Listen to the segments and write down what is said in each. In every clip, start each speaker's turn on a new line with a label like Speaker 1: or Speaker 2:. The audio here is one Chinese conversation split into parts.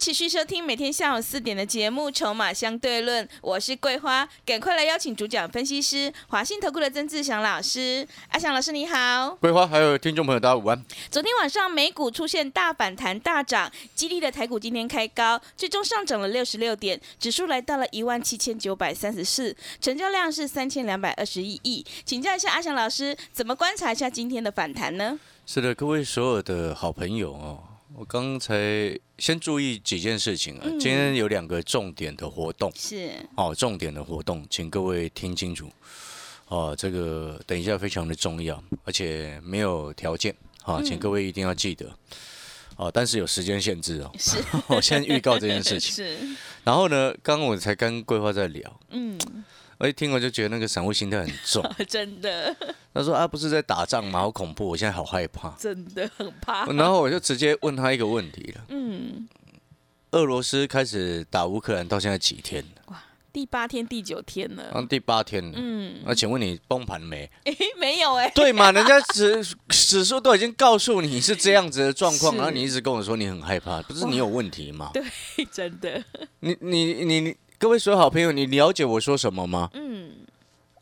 Speaker 1: 欢迎持续收听每天下午四点的节目《筹码相对论》，我是桂花，赶快来邀请主讲分析师华信投顾的曾志祥老师。阿祥老师你好，
Speaker 2: 桂花还有听众朋友大家午安。
Speaker 1: 昨天晚上美股出现大反弹大涨，激励的台股今天开高，最终上涨了六十六点，指数来到了一万七千九百三十四，成交量是三千两百二十一亿。请教一下阿祥老师，怎么观察一下今天的反弹呢？
Speaker 2: 是的，各位所有的好朋友哦。我刚才先注意几件事情啊，今天有两个重点的活动，
Speaker 1: 是。
Speaker 2: 哦，重点的活动，请各位听清楚。哦，这个等一下非常的重要，而且没有条件。啊，请各位一定要记得。哦，但是有时间限制哦，
Speaker 1: 是，
Speaker 2: 我先预告这件事情，
Speaker 1: 是，
Speaker 2: 然后呢，刚刚我才跟桂花在聊，
Speaker 1: 嗯，
Speaker 2: 我一听我就觉得那个散户心态很重，
Speaker 1: 真的，
Speaker 2: 他说啊，不是在打仗吗？好恐怖，我现在好害怕，
Speaker 1: 真的很怕。
Speaker 2: 然后我就直接问他一个问题了，
Speaker 1: 嗯，
Speaker 2: 俄罗斯开始打乌克兰到现在几天哇？
Speaker 1: 第八天、第九天了，
Speaker 2: 啊，第八天了。
Speaker 1: 嗯，
Speaker 2: 那请问你崩盘没？
Speaker 1: 哎，没有哎，
Speaker 2: 对嘛，人家指指数都已经告诉你是这样子的状况，然后你一直跟我说你很害怕，不是你有问题吗？
Speaker 1: 对，真的，
Speaker 2: 你你你你，各位所有好朋友，你了解我说什么吗？
Speaker 1: 嗯，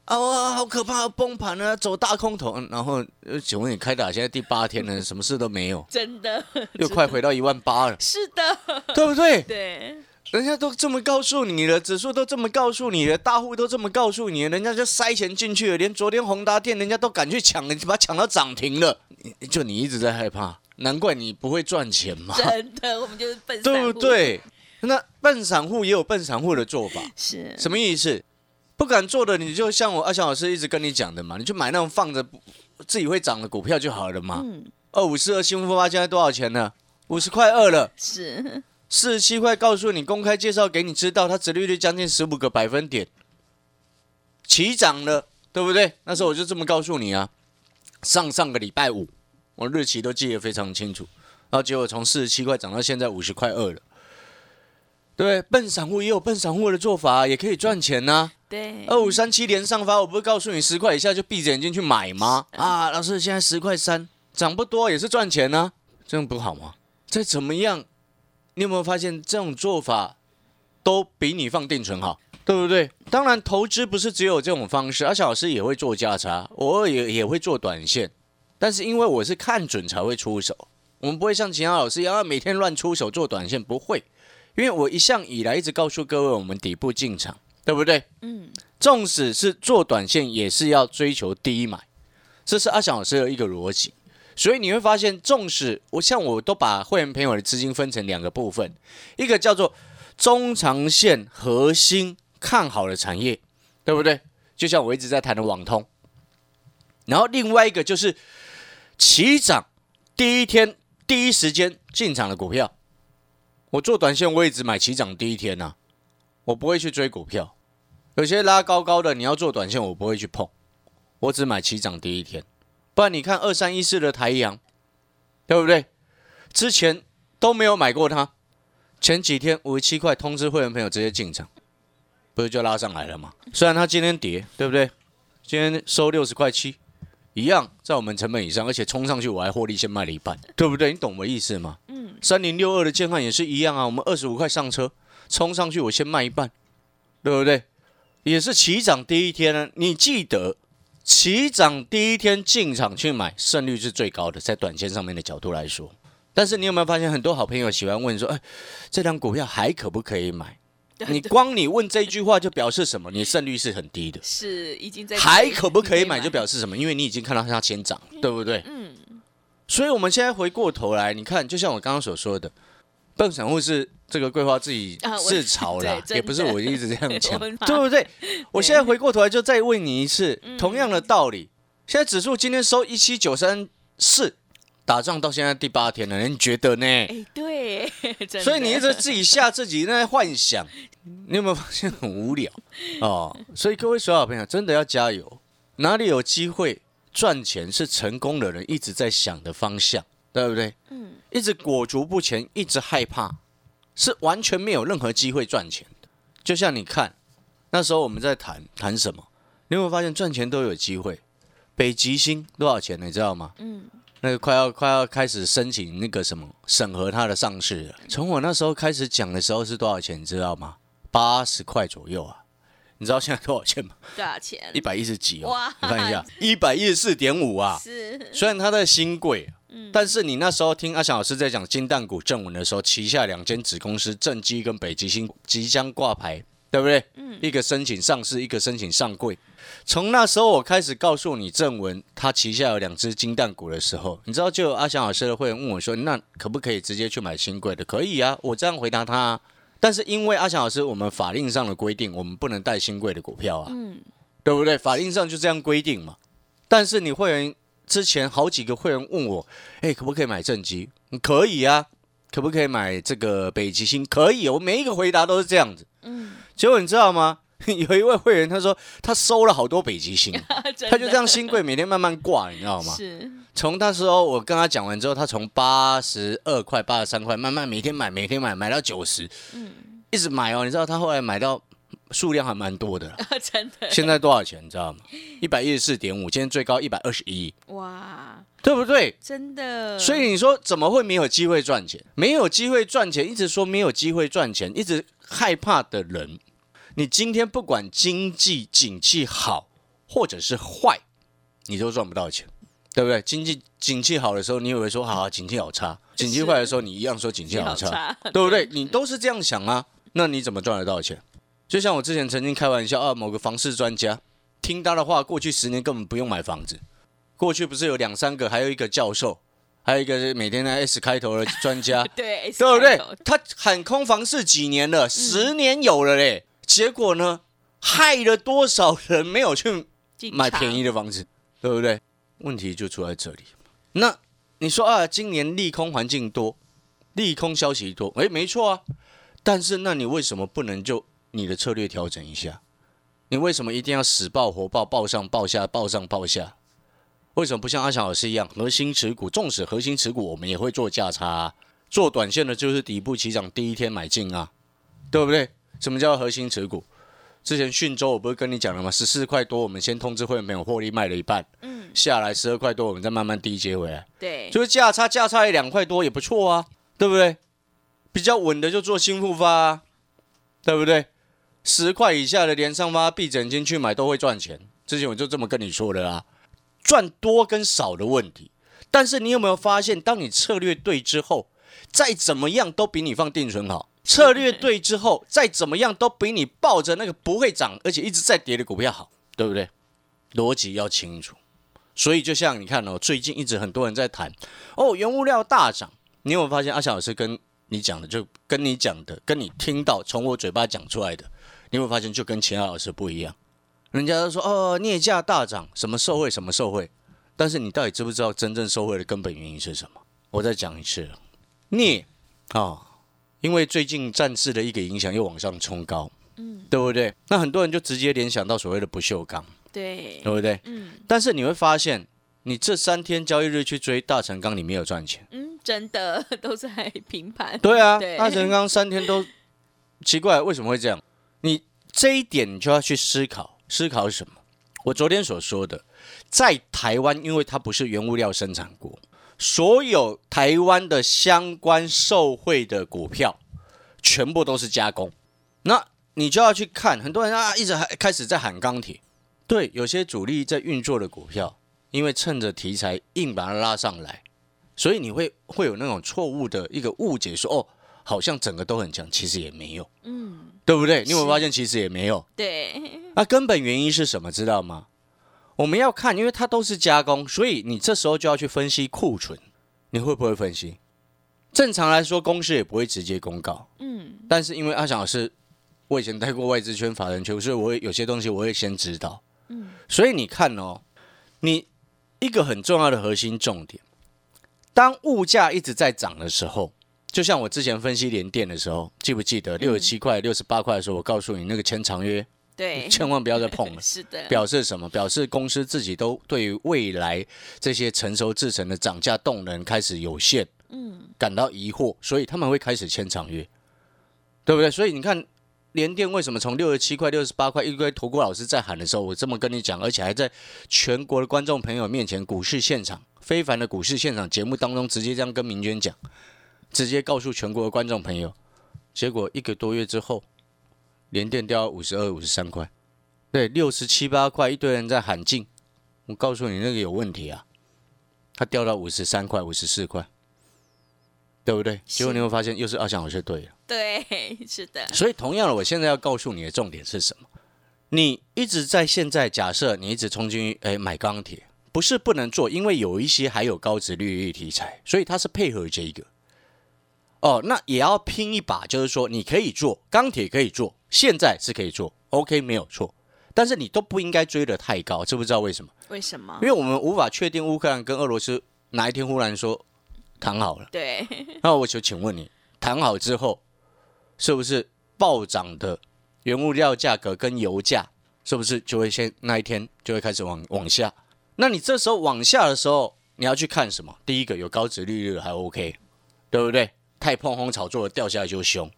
Speaker 2: 啊，哇，好可怕，崩盘了，走大空头。嗯然后，呃请问你开打现在第八天了，什么事都没有，
Speaker 1: 真的，
Speaker 2: 又快回到一万八了，
Speaker 1: 是的，
Speaker 2: 对不对？
Speaker 1: 对，
Speaker 2: 人家都这么告诉你了，指数都这么告诉你了，大户都这么告诉你了，人家就塞钱进去了，连昨天宏达店人家都敢去抢，你把它抢到涨停了，就你一直在害怕，难怪你不会赚钱嘛，
Speaker 1: 真的，我们就是笨，
Speaker 2: 对不？对？那笨散户也有笨散户的做法，
Speaker 1: 是，
Speaker 2: 什么意思？不敢做的，你就像我阿翔老师一直跟你讲的嘛，你就买那种放着不自己会涨的股票就好了嘛。
Speaker 1: 嗯，
Speaker 2: 二五四二新富发现在多少钱呢？五十块二了。
Speaker 1: 是，
Speaker 2: 四十七块，告诉你公开介绍给你知道，它折利率将近十五个百分点，起涨了，对不对？那时候我就这么告诉你啊。上上个礼拜五，我日期都记得非常清楚，然后结果从四十七块涨到现在五十块二了，对笨散户也有笨散户的做法，也可以赚钱呐、
Speaker 1: 对，
Speaker 2: 二五三七连上发，我不是告诉你十块以下就闭着眼睛去买吗？啊，老师，现在十块三，涨不多也是赚钱呢、这样不好吗？再怎么样，你有没有发现这种做法都比你放定存好，对不对？当然，投资不是只有这种方式，而且老师也会做价差，偶尔也也会做短线，但是因为我是看准才会出手，我们不会像其他老师一样啊每天乱出手做短线，不会，因为我一向以来一直告诉各位，我们底部进场，对不对？
Speaker 1: 嗯，
Speaker 2: 纵使是做短线，也是要追求低买，这是阿翔老师的一个逻辑。所以你会发现，纵使我像我都把会员朋友的资金分成两个部分，一个叫做中长线核心看好的产业，对不对？就像我一直在谈的网通，然后另外一个就是起涨第一天第一时间进场的股票。我做短线，我也只买起涨第一天呐、我不会去追股票。有些拉高高的，你要做短线，我不会去碰，我只买起涨第一天。不然你看二三一四的台阳，对不对？之前都没有买过它，前几天五十七块通知会员朋友直接进场，不是就拉上来了吗？虽然它今天跌，对不对？今天收六十块七，一样在我们成本以上，而且冲上去我还获利先卖了一半，对不对？你懂我意思吗？
Speaker 1: 嗯，
Speaker 2: 三零六二的建汉也是一样啊，我们二十五块上车，冲上去我先卖一半，对不对？也是起涨第一天呢，你记得起涨第一天进场去买，胜率是最高的，在短线上面的角度来说。但是你有没有发现，很多好朋友喜欢问说，哎，这张股票还可不可以买？你光你问这一句话就表示什么？你胜率是很低的。
Speaker 1: 是已经在
Speaker 2: 还可不可以买就表示什么？因为你已经看到它先涨，对不对？
Speaker 1: 嗯，
Speaker 2: 所以我们现在回过头来，你看，就像我刚刚所说的，笨散户是这个桂花自己自嘲啦 也不是我一直这样讲，对不对？我现在回过头来就再问你一次，
Speaker 1: 嗯
Speaker 2: 同样的道理，现在指数今天收一七九三四，打仗到现在第八天了，你觉得呢？
Speaker 1: 哎，对，
Speaker 2: 所以你一直自己吓自己在幻想，你有没有发现很无聊哦？所以各位所有朋友真的要加油，哪里有机会赚钱是成功的人一直在想的方向，对不对？嗯，一直裹足不前，一直害怕，是完全没有任何机会赚钱的。就像你看，那时候我们在谈谈什么，你有没有发现赚钱都有机会？北极星多少钱你知道吗？嗯。那个快要快要开始申请那个什么审核它的上市了。从我那时候开始讲的时候是多少钱，你知道吗？八十块左右啊。你知道现在多少钱吗？
Speaker 1: 多少钱？
Speaker 2: 一百一十几哦。哇！你看一下，一百一十四点五啊。是。虽然它在新贵，嗯，但是你那时候听阿翔老师在讲金蛋股正文的时候，旗下两间子公司正基跟北极星即将挂牌，对不对？嗯。一个申请上市，一个申请上柜。从那时候我开始告诉你正文，他旗下有两只金蛋股的时候，你知道就有阿翔老师的会员问我说：“那可不可以直接去买新贵的？”可以啊，我这样回答他。但是因为阿翔老师，我们法令上的规定，我们不能带新贵的股票啊，嗯，对不对？法令上就这样规定嘛。但是你会员之前好几个会员问我：“哎，可不可以买正机？”可以啊，可不可以买这个北极星？可以，我每一个回答都是这样子。嗯，结果你知道吗？有一位会员，他说他收了好多北极星，他就这样新贵每天慢慢挂，你知道吗？是。从那时候我跟他讲完之后，他从八十二块、八十三块慢慢每天买，每天买，买到九十，嗯，一直买哦。你知道他后来买到数量还蛮多的，
Speaker 1: 真的。
Speaker 2: 现在多少钱？你知道吗？一百一十四点五，今天最高一百二十一。哇，对不对？
Speaker 1: 真的。
Speaker 2: 所以你说怎么会没有机会赚钱？没有机会赚钱，一直说没有机会赚钱，一直害怕的人。你今天不管经济景气好或者是坏，你都赚不到钱，对不对？经济景气好的时候，你以为说好景气好差；景气坏的时候，你一样说景气好差，对不对？你都是这样想啊？那你怎么赚得到钱？就像我之前曾经开玩笑啊，某个房市专家听他的话，过去十年根本不用买房子。过去不是有两三个，还有一个教授，还有一个每天在 S 开头的专家，
Speaker 1: 对
Speaker 2: 对不对？他喊空房市几年了？十年有了嘞。结果呢，害了多少人没有去买便宜的房子，对不对？问题就出在这里。那你说啊，今年利空环境多，利空消息多，哎，没错啊。但是那你为什么不能就你的策略调整一下？你为什么一定要死抱活抱，抱上抱下，抱上抱下？为什么不像阿翔老师一样，核心持股？纵使核心持股，我们也会做价差，做短线的，就是底部起涨第一天买进啊，对不对？什么叫核心持股？之前讯州我不是跟你讲了吗？十四块多，我们先通知会员朋友获利卖了一半，嗯，下来十二块多，我们再慢慢低接回来。
Speaker 1: 对，
Speaker 2: 就是价差价差一两块多也不错啊，对不对？比较稳的就做新复发，啊，对不对？十块以下的连上发闭整金去买都会赚钱。之前我就这么跟你说的啦，赚多跟少的问题。但是你有没有发现，当你策略对之后，再怎么样都比你放定存好。策略对之后，再怎么样都比你抱着那个不会涨而且一直在跌的股票好，对不对？逻辑要清楚。所以就像你看哦，最近一直很多人在谈哦，原物料大涨，你有没有发现阿翔老师跟你讲的，就跟你讲的，跟你听到从我嘴巴讲出来的，你有没有发现就跟其他老师不一样？人家都说哦，镍价大涨，什么受贿，什么受贿，但是你到底知不知道真正受贿的根本原因是什么？我再讲一次，镍啊。因为最近战事的一个影响，又往上冲高，嗯，对不对？那很多人就直接联想到所谓的不锈钢，
Speaker 1: 对，
Speaker 2: 对不对？嗯。但是你会发现，你这三天交易日去追大成钢，你没有赚钱。
Speaker 1: 嗯，真的 都在平盘。
Speaker 2: 对啊，大成钢三天都 奇怪，为什么会这样？你这一点你就要去思考，思考什么？我昨天所说的，在台湾，因为它不是原物料生产国。所有台湾的相关受贿的股票，全部都是加工。那你就要去看，很多人啊一直还开始在喊钢铁。对，有些主力在运作的股票，因为趁着题材硬把它拉上来，所以你会会有那种错误的一个误解，说哦，好像整个都很强，其实也没有。嗯，对不对？你有没有发现其实也没有？
Speaker 1: 对。
Speaker 2: 那根本原因是什么？知道吗？我们要看，因为它都是加工，所以你这时候就要去分析库存。你会不会分析？正常来说，公司也不会直接公告。嗯。但是因为阿翔老师，我以前待过外资圈、法人圈，所以我会有些东西我会先知道。嗯。所以你看哦，你一个很重要的核心重点，当物价一直在涨的时候，就像我之前分析联电的时候，记不记得六十七块、六十八块的时候，我告诉你那个签长约，
Speaker 1: 对，
Speaker 2: 千万不要再碰了。
Speaker 1: 是的，
Speaker 2: 表示什么？表示公司自己都对于未来这些成熟制成的涨价动能开始有限，嗯，感到疑惑，所以他们会开始签长约，对不对？所以你看，联电为什么从六十七块、六十八块，一堆投顾老师在喊的时候，我这么跟你讲，而且还在全国的观众朋友面前，股市现场非凡的股市现场节目当中，直接这样跟明娟讲，直接告诉全国的观众朋友，结果一个多月之后，连电掉到五十二、五十三块。对，六十七八块，一堆人在喊进。我告诉你，那个有问题啊，它掉到五十三块、五十四块，对不对？结果你会发现，又是阿翔老师对了。
Speaker 1: 对，是的，
Speaker 2: 所以同样的，我现在要告诉你的重点是什么？你一直在现在假设你一直冲进去，哎，买钢铁不是不能做，因为有一些还有高值利率题材，所以它是配合这一个。哦，那也要拼一把，就是说你可以做钢铁可以做，现在是可以做，OK 没有错。但是你都不应该追得太高，知不知道为什么？
Speaker 1: 为什么
Speaker 2: 因？为我们无法确定乌克兰跟俄罗斯哪一天忽然说谈好了。
Speaker 1: 对，
Speaker 2: 那我就请问你，谈好之后，是不是暴涨的原物料价格跟油价，是不是就会先那一天就会开始往往下？那你这时候往下的时候，你要去看什么？第一个有高值利率还 OK，对不对？太碰轰炒作了掉下来就凶。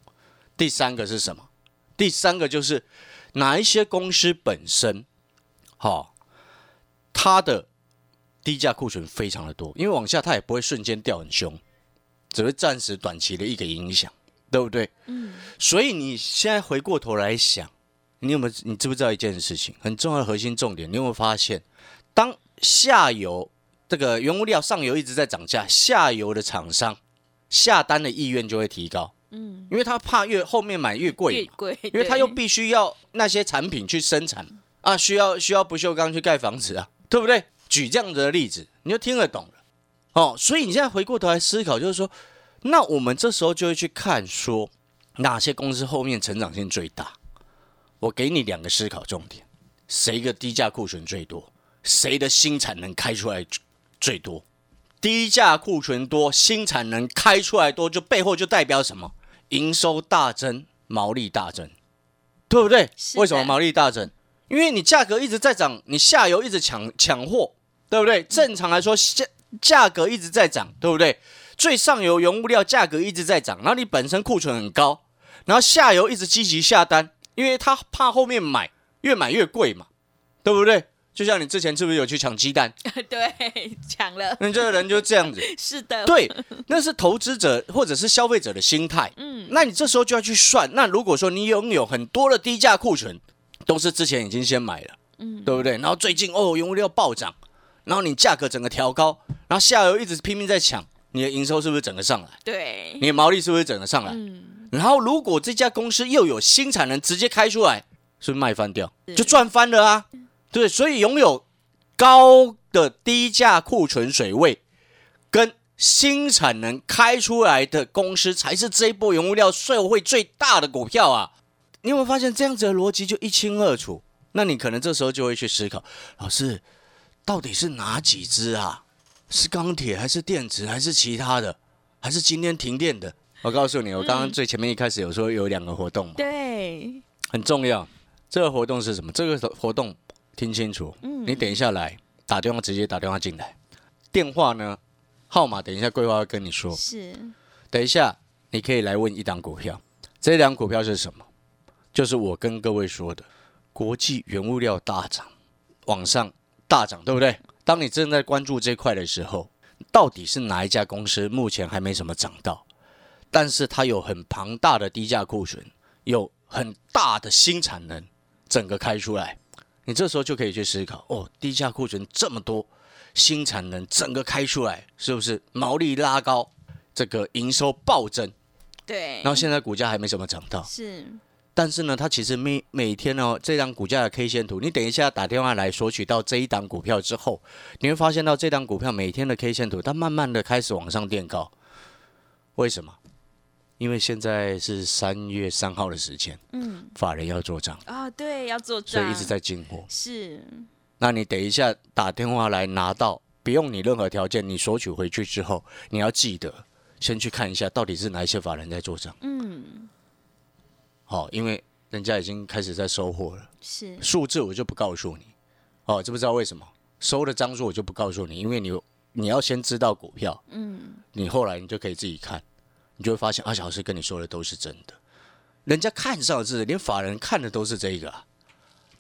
Speaker 2: 第三个是什么？第三个就是哪一些公司本身，好、它的低价库存非常的多，因为往下它也不会瞬间掉很凶，只会暂时短期的一个影响，对不对？嗯。所以你现在回过头来想，你有没有你知不知道一件事情很重要的核心重点？你有没有发现，当下游这个原物料上游一直在涨价，下游的厂商下单的意愿就会提高，嗯，因为他怕越后面买越贵，
Speaker 1: 越贵，
Speaker 2: 因为他又必须要那些产品去生产啊，需要需要不锈钢去盖房子啊，对不对？举这样子的例子，你就听得懂了哦。所以你现在回过头来思考，就是说，那我们这时候就会去看说，哪些公司后面成长性最大？我给你两个思考重点：谁的低价库存最多？谁的新产能开出来最多？低价库存多，新产能开出来多，就背后就代表什么？营收大增，毛利大增，对不对？为什么毛利大增？因为你价格一直在涨，你下游一直抢抢货，对不对？正常来说，价价格一直在涨，对不对？最上游原物料价格一直在涨，然后你本身库存很高，然后下游一直积极下单，因为他怕后面买越买越贵嘛，对不对？就像你之前是不是有去抢鸡蛋？
Speaker 1: 对，抢了，
Speaker 2: 你这个人就这样子，
Speaker 1: 是的，
Speaker 2: 对，那是投资者或者是消费者的心态。嗯，那你这时候就要去算。那如果说你拥有很多的低价库存，都是之前已经先买了，嗯，对不对？然后最近哦，原物料暴涨，然后你价格整个调高，然后下游一直拼命在抢，你的营收是不是整个上来？
Speaker 1: 对，
Speaker 2: 你的毛利是不是整个上来？嗯然后如果这家公司又有新产能直接开出来，是不是卖翻掉就赚翻了啊？对，所以拥有高的低价库存水位跟新产能开出来的公司，才是这一波原物料受惠最大的股票啊！你有没有发现这样子的逻辑就一清二楚？那你可能这时候就会去思考，老师到底是哪几只啊？是钢铁还是电池还是其他的？还是今天停电的？我告诉你，我刚刚最前面一开始有说有两个活动嘛，
Speaker 1: 对，
Speaker 2: 很重要。这个活动是什么？这个活动听清楚，你等一下来打电话，直接打电话进来。电话呢，号码等一下桂花会跟你说。
Speaker 1: 是，
Speaker 2: 等一下你可以来问一档股票，这档股票是什么？就是我跟各位说的，国际原物料大涨，往上大涨，对不对？当你正在关注这块的时候，到底是哪一家公司目前还没什么涨到，但是它有很庞大的低价库存，有很大的新产能，整个开出来，你这时候就可以去思考，哦，低价库存这么多，新产能整个开出来，是不是毛利拉高，这个营收暴增？
Speaker 1: 对，
Speaker 2: 然后现在股价还没怎么涨到，
Speaker 1: 是，
Speaker 2: 但是呢，它其实每每天哦，这张股价的 K 线图，你等一下打电话来索取到这一档股票之后，你会发现到这档股票每天的 K 线图，它慢慢的开始往上垫高。为什么？因为现在是三月三号的时间，
Speaker 1: 嗯，
Speaker 2: 法人要做账，
Speaker 1: 啊，对，要做账，
Speaker 2: 所以一直在进货。
Speaker 1: 是，
Speaker 2: 那你等一下打电话来拿到，不用你任何条件，你索取回去之后，你要记得先去看一下到底是哪一些法人在做账。
Speaker 1: 嗯，
Speaker 2: 好、因为人家已经开始在收货了，
Speaker 1: 是，
Speaker 2: 数字我就不告诉你。哦，知不知道为什么？收的张数我就不告诉你，因为你你要先知道股票，
Speaker 1: 嗯，
Speaker 2: 你后来你就可以自己看，你就会发现阿小老师跟你说的都是真的，人家看上的是连法人看的都是这个、啊，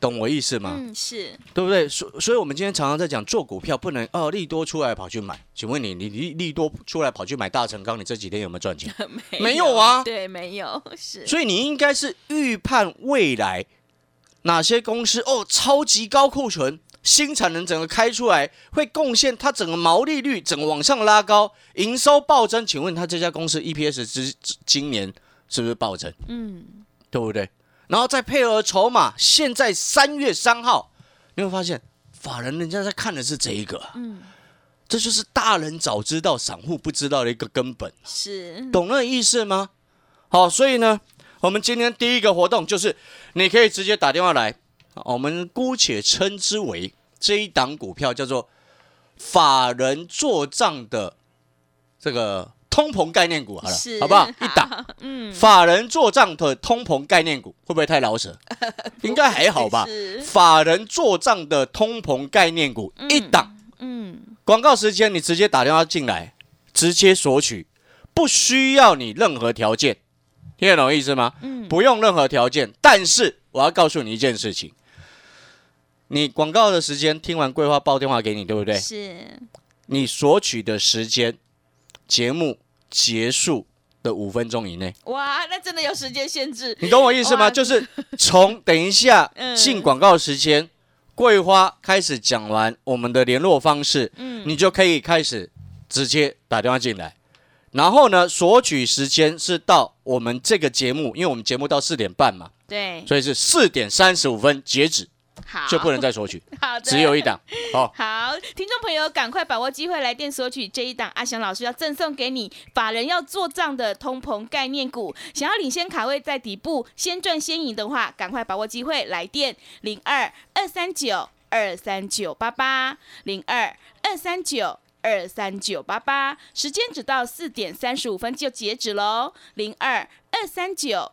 Speaker 2: 懂我意思吗？
Speaker 1: 嗯，是，
Speaker 2: 对不对？所所以，我们今天常常在讲做股票不能哦，利多出来跑去买。请问你，你利利多出来跑去买大成钢，你这几天有没有赚钱？没有啊
Speaker 1: 对，没有，是，
Speaker 2: 所以你应该是预判未来哪些公司哦，超级高库存，新产能整个开出来，会贡献它整个毛利率整个往上拉高，营收暴增。请问它这家公司 EPS 之之今年是不是暴增？
Speaker 1: 嗯，
Speaker 2: 对不对？然后再配合筹码，现在三月三号，你会发现法人人家在看的是这一个、嗯，这就是大人早知道，散户不知道的一个根本，
Speaker 1: 是，
Speaker 2: 懂那个意思吗？好，所以呢，我们今天第一个活动就是你可以直接打电话来，我们姑且称之为这一档股票叫做法人做账的这个通膨概念股，好了，，好不好？一档。
Speaker 1: 嗯，
Speaker 2: 法人做账的通膨概念股会不会太老舍？应该还好吧。法人做账的通膨概念股一档，
Speaker 1: 嗯，
Speaker 2: 广告时间你直接打电话进来，直接索取，不需要你任何条件，听得懂意思吗？
Speaker 1: 嗯
Speaker 2: 不用任何条件，但是我要告诉你一件事情，你广告的时间听完桂花报电话给你，对不对？
Speaker 1: 是，
Speaker 2: 你索取的时间，节目结束的五分钟以内。
Speaker 1: 哇，那真的有时间限制，
Speaker 2: 你懂我意思吗？就是从等一下
Speaker 1: 嗯
Speaker 2: 进广告时间，桂花开始讲完我们的联络方式，
Speaker 1: 嗯，
Speaker 2: 你就可以开始直接打电话进来。然后呢，索取时间是到我们这个节目，因为我们节目到四点半嘛，
Speaker 1: 对，
Speaker 2: 所以是四点三十五分截止，
Speaker 1: 好，
Speaker 2: 就不能再索取，
Speaker 1: 好的，
Speaker 2: 只有一档。好，
Speaker 1: 好，听众朋友，赶快把握机会来电索取这一档阿翔老师要赠送给你法人要做账的通膨概念股。想要领先卡位在底部，先赚先赢的话，赶快把握机会来电零二二三九二三九八八零二二三九。二三九八八，时间只到四点三十五分就截止喽。零二二三九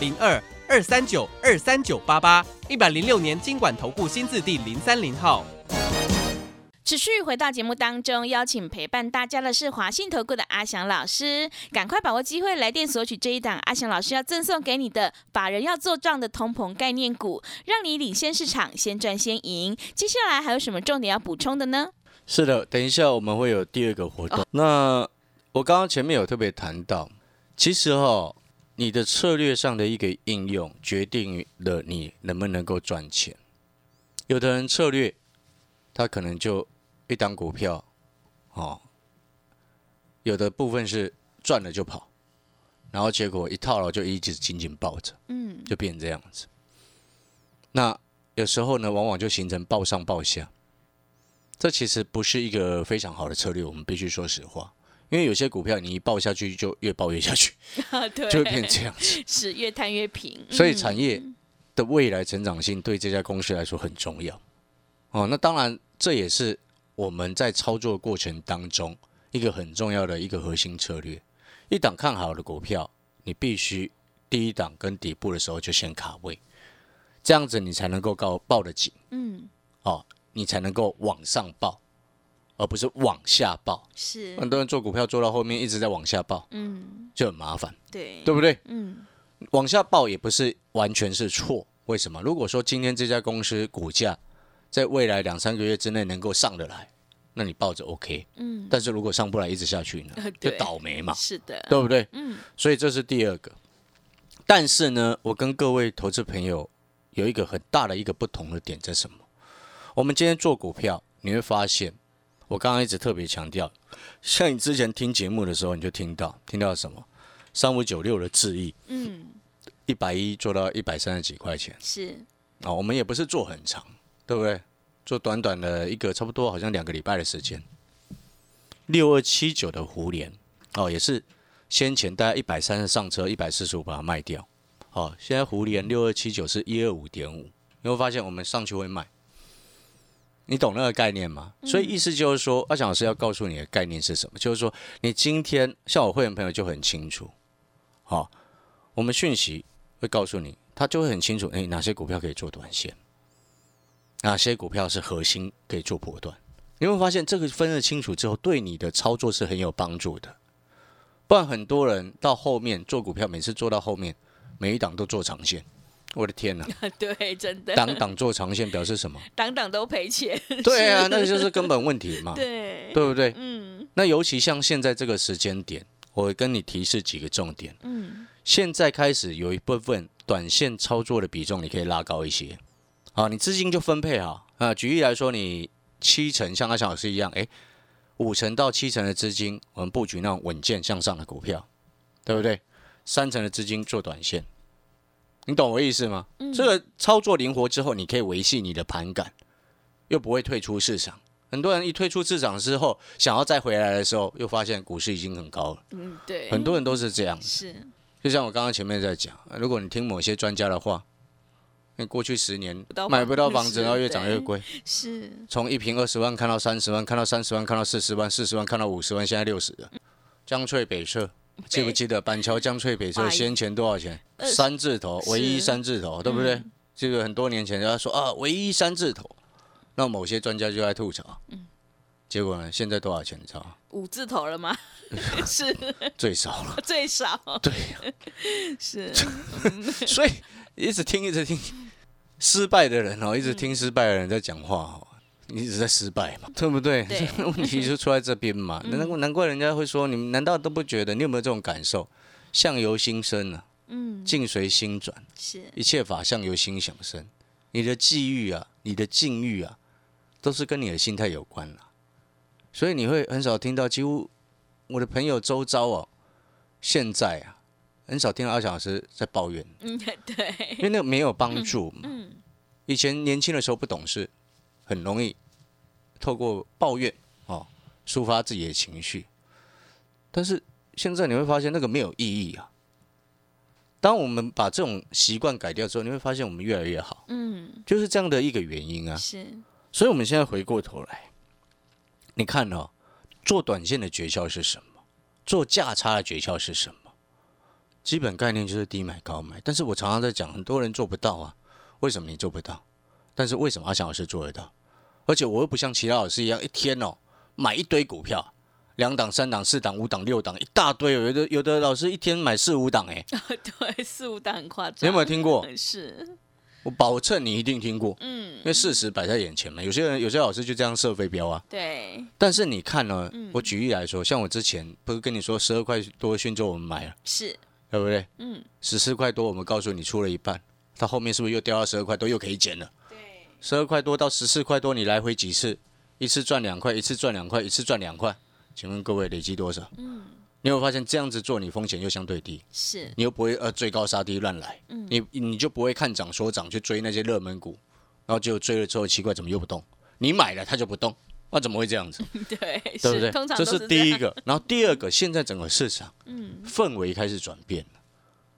Speaker 3: 零二二三九二三九八八，一百零六年经管投顾新字第零三零号。
Speaker 1: 持续回到节目当中，邀请陪伴大家的是华信投顾的阿翔老师，赶快把握机会来电索取这一档阿翔老师要赠送给你的法人要做账的通膨概念股，让你领先市场，先赚先赢。接下来还有什么重点要补充的呢？
Speaker 2: 是的，等一下我们会有第二个活动。那我刚刚前面有特别谈到，其实哈、你的策略上的一个应用，决定了你能不能够赚钱。有的人策略，他可能就一档股票，哦，有的部分是赚了就跑，然后结果一套牢就一直紧紧抱着，
Speaker 1: 嗯，
Speaker 2: 就变成这样子。那有时候呢，往往就形成抱上抱下，这其实不是一个非常好的策略，我们必须说实话。因为有些股票你一抱下去，就越抱越下去，
Speaker 1: 对，
Speaker 2: 就会变这样子。
Speaker 1: 是越摊越平，
Speaker 2: 所以
Speaker 1: 嗯
Speaker 2: 产业的未来成长性对这家公司来说很重要。哦，那当然这也是我们在操作过程当中一个很重要的一个核心策略。一档看好的股票，你必须第一档跟底部的时候就先卡位，这样子你才能够抱抱得紧
Speaker 1: 嗯
Speaker 2: 哦，你才能够往上抱，而不是往下报。
Speaker 1: 是
Speaker 2: 很多人做股票做到后面一直在往下报，
Speaker 1: 嗯
Speaker 2: 就很麻烦，
Speaker 1: 对
Speaker 2: 对不对？
Speaker 1: 嗯
Speaker 2: 往下报也不是完全是错，为什么？如果说今天这家公司股价在未来两三个月之内能够上得来，那你抱着 OK。
Speaker 1: 嗯
Speaker 2: 但是如果上不来，一直下去呢，就倒霉嘛，
Speaker 1: 是的，
Speaker 2: 对不对？
Speaker 1: 嗯
Speaker 2: 所以这是第二个。但是呢，我跟各位投资朋友有一个很大的一个不同的点在什么？我们今天做股票，你会发现，我刚刚一直特别强调，像你之前听节目的时候，你就听到听到什么？三五九六的智易，
Speaker 1: 嗯，
Speaker 2: 一百一做到一百三十几块钱
Speaker 1: 是，
Speaker 2: 啊、我们也不是做很长，对不对？做短短的一个差不多好像两个礼拜的时间。六二七九的胡联哦，也是先前大概一百三十上车，一百四十五把它卖掉。哦，现在胡联六二七九是一二五点五，你会发现我们上去会卖。你懂那个概念吗？所以意思就是说，阿强老师要告诉你的概念是什么？就是说，你今天像我会员朋友就很清楚，好、我们讯息会告诉你，他就会很清楚，哎，哪些股票可以做短线，哪些股票是核心可以做波段。你会发现这个分得清楚之后，对你的操作是很有帮助的。不然很多人到后面做股票，每次做到后面，每一档都做长线。我的天哪，
Speaker 1: 对，真的，
Speaker 2: 党党做长线表示什么？
Speaker 1: 党党都赔钱，
Speaker 2: 对啊，那个就是根本问题嘛，
Speaker 1: 对，
Speaker 2: 对不对？
Speaker 1: 嗯
Speaker 2: 那尤其像现在这个时间点，我跟你提示几个重点。
Speaker 1: 嗯，
Speaker 2: 现在开始有一部分短线操作的比重，你可以拉高一些。好，你资金就分配好啊。举例来说，你七成像阿强老师一样，诶，五成到七成的资金，我们布局那种稳健向上的股票，对不对？三成的资金做短线，你懂我意思吗？这个操作灵活之后，你可以维系你的盘感，又不会退出市场。很多人一退出市场之后，想要再回来的时候，又发现股市已经很高了。
Speaker 1: 嗯，对，
Speaker 2: 很多人都是这样。
Speaker 1: 是，
Speaker 2: 就像我刚刚前面在讲，呃如果你听某些专家的话，那过去十年
Speaker 1: 到
Speaker 2: 买不到房子，然后越涨越贵，
Speaker 1: 是，
Speaker 2: 从一平二十万看到三十万，看到三十万，看到四十万，四十万看到五十万，现在六十了。江翠北侧，记不记得板桥江翠北侧
Speaker 1: 哇
Speaker 2: 先前多少钱？三字头，唯一三字头，对不对？
Speaker 1: 嗯
Speaker 2: 这个很多年前人家说啊，唯一三字头，那某些专家就在吐槽。
Speaker 1: 嗯
Speaker 2: 结果呢？现在多少钱？你知道吗？
Speaker 1: 五字头了吗？是
Speaker 2: 最少了。
Speaker 1: 最少，
Speaker 2: 对，
Speaker 1: 是，
Speaker 2: 所以一直听，一直听，失败的人哦，一直听失败的人在讲话哦，你一直在失败嘛，对不对？
Speaker 1: 对
Speaker 2: 问题就出在这边嘛。难怪难怪人家会说，你们难道都不觉得？你有没有这种感受？相由心生啊，
Speaker 1: 嗯，
Speaker 2: 境随心转，
Speaker 1: 是，
Speaker 2: 一切法相由心想生。你的际遇啊，你的境遇啊，都是跟你的心态有关啦。所以你会很少听到，几乎我的朋友周遭哦，现在啊，很少听到阿小老师在抱怨。
Speaker 1: 嗯，对，
Speaker 2: 因为那个没有帮助嘛。
Speaker 1: 嗯，
Speaker 2: 以前年轻的时候不懂事，很容易透过抱怨哦抒发自己的情绪，但是现在你会发现那个没有意义啊。当我们把这种习惯改掉之后，你会发现我们越来越好，
Speaker 1: 嗯，
Speaker 2: 就是这样的一个原因啊。
Speaker 1: 是，
Speaker 2: 所以，我们现在回过头来，你看哦，做短线的诀窍是什么？做价差的诀窍是什么？基本概念就是低买高卖。但是我常常在讲，很多人做不到啊。为什么你做不到？但是为什么阿翔老师做得到？而且我又不像其他老师一样，一天哦买一堆股票，两档、三档、四档、五档、六档，一大堆哦。有的有的老师一天买四五档，哎，
Speaker 1: 对，四五档很夸张，
Speaker 2: 你有没有听过？
Speaker 1: 是，
Speaker 2: 我保证你一定听过，
Speaker 1: 嗯
Speaker 2: 因，为事实摆在眼前嘛。有些人有些老师就这样设飞镖啊。
Speaker 1: 对，
Speaker 2: 但是你看呢，
Speaker 1: 嗯
Speaker 2: 我举例来说，像我之前不是跟你说十二块多迅州我们买了，
Speaker 1: 是，
Speaker 2: 对不对？
Speaker 1: 嗯，
Speaker 2: 十四块多我们告诉你出了一半，它后面是不是又掉到十二块多，又可以减了？
Speaker 1: 对，
Speaker 2: 十二块多到十四块多，你来回几次？一次赚两块，一次赚两块，一次赚两块。请问各位累积多少？
Speaker 1: 嗯，
Speaker 2: 你有没有发现这样子做，你风险又相对低，
Speaker 1: 是，
Speaker 2: 你又不会呃追高杀低乱来，
Speaker 1: 嗯
Speaker 2: 你你就不会看涨说涨去追那些热门股，然后就追了之后奇怪怎么又不动？你买了它就不动，那怎么会这样子？
Speaker 1: 对，
Speaker 2: 对不对？
Speaker 1: 通常
Speaker 2: 这是第一，个，然后第二个，现在整个市场
Speaker 1: 嗯
Speaker 2: 氛围开始转变了。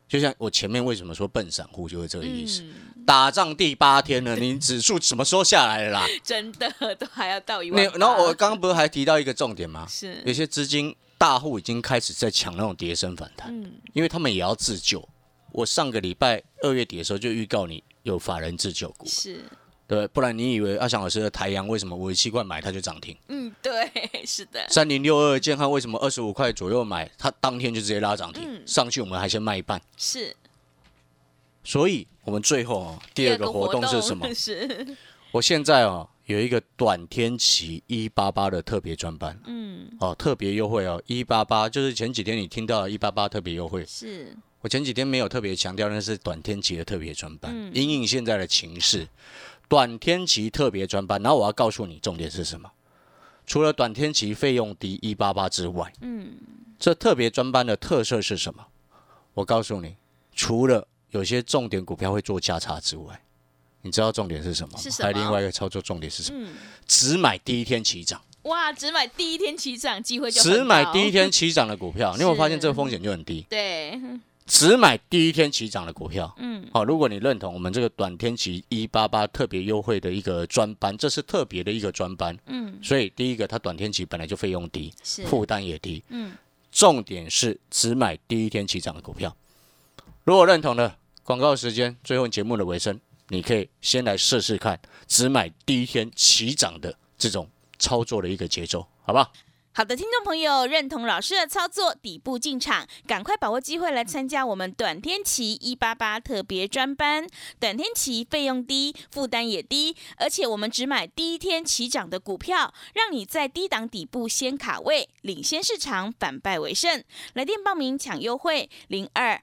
Speaker 2: 就像我前面为什么说笨散户，就是这个意思。
Speaker 1: 嗯，
Speaker 2: 打仗第八天了，你指数什么时候下来了啦？
Speaker 1: 真的都还要到一
Speaker 2: 那
Speaker 1: 万八，
Speaker 2: 然后我刚刚不是还提到一个重点吗？
Speaker 1: 是
Speaker 2: 有，些资金大户已经开始在抢那种跌升反弹，
Speaker 1: 嗯，
Speaker 2: 因为他们也要自救。我上个礼拜二月底的时候就预告你有法人自救股，
Speaker 1: 是，
Speaker 2: 对不对？不然你以为阿翔老师的台阳为什么五十七块买它就涨停？
Speaker 1: 嗯，对，是的，
Speaker 2: 三零六二健康为什么二十五块左右买，它当天就直接拉涨停，
Speaker 1: 嗯
Speaker 2: 上去我们还先卖一半。
Speaker 1: 是
Speaker 2: 所以我们最后哦，第二个活动是什么？
Speaker 1: 是，
Speaker 2: 我现在哦有一个短天期一八八的特别专班
Speaker 1: 嗯，
Speaker 2: 哦，特别优惠哦，一八八就是前几天你听到一八八特别优惠，
Speaker 1: 是，
Speaker 2: 我前几天没有特别强调那是短天期的特别专班，
Speaker 1: 嗯
Speaker 2: 因应现在的情势，短天期特别专班。然后我要告诉你重点是什么？除了短天期费用低一八八之外，
Speaker 1: 嗯，
Speaker 2: 这特别专班的特色是什么？我告诉你，除了有些重点股票会做价差之外，你知道重点是什么吗？
Speaker 1: 是什么？
Speaker 2: 还有另外一个操作重点是什么？
Speaker 1: 嗯，
Speaker 2: 只买第一天起涨，
Speaker 1: 哇，只买第一天起涨机会就很
Speaker 2: 只买第一天起涨的股票，你有没有发现
Speaker 1: 是。
Speaker 2: 这个风险就很低？
Speaker 1: 对，
Speaker 2: 只买第一天起涨的股票。
Speaker 1: 嗯，
Speaker 2: 好，如果你认同我们这个短天期一八八特别优惠的一个专班，这是特别的一个专班，
Speaker 1: 嗯，
Speaker 2: 所以第一个它短天期本来就费用低，
Speaker 1: 是，
Speaker 2: 负担也低，
Speaker 1: 嗯，
Speaker 2: 重点是只买第一天起涨的股票。如果认同的，广告时间，最后节目的尾声，你可以先来试试看，只买第一天起涨的这种操作的一个节奏，好不好？
Speaker 1: 好的，听众朋友，认同老师的操作，底部进场，赶快把握机会来参加我们短天期一八八特别专班。短天期费用低，负担也低，而且我们只买第一天起涨的股票，让你在低档底部先卡位，领先市场，反败为胜。来电报名抢优惠，零二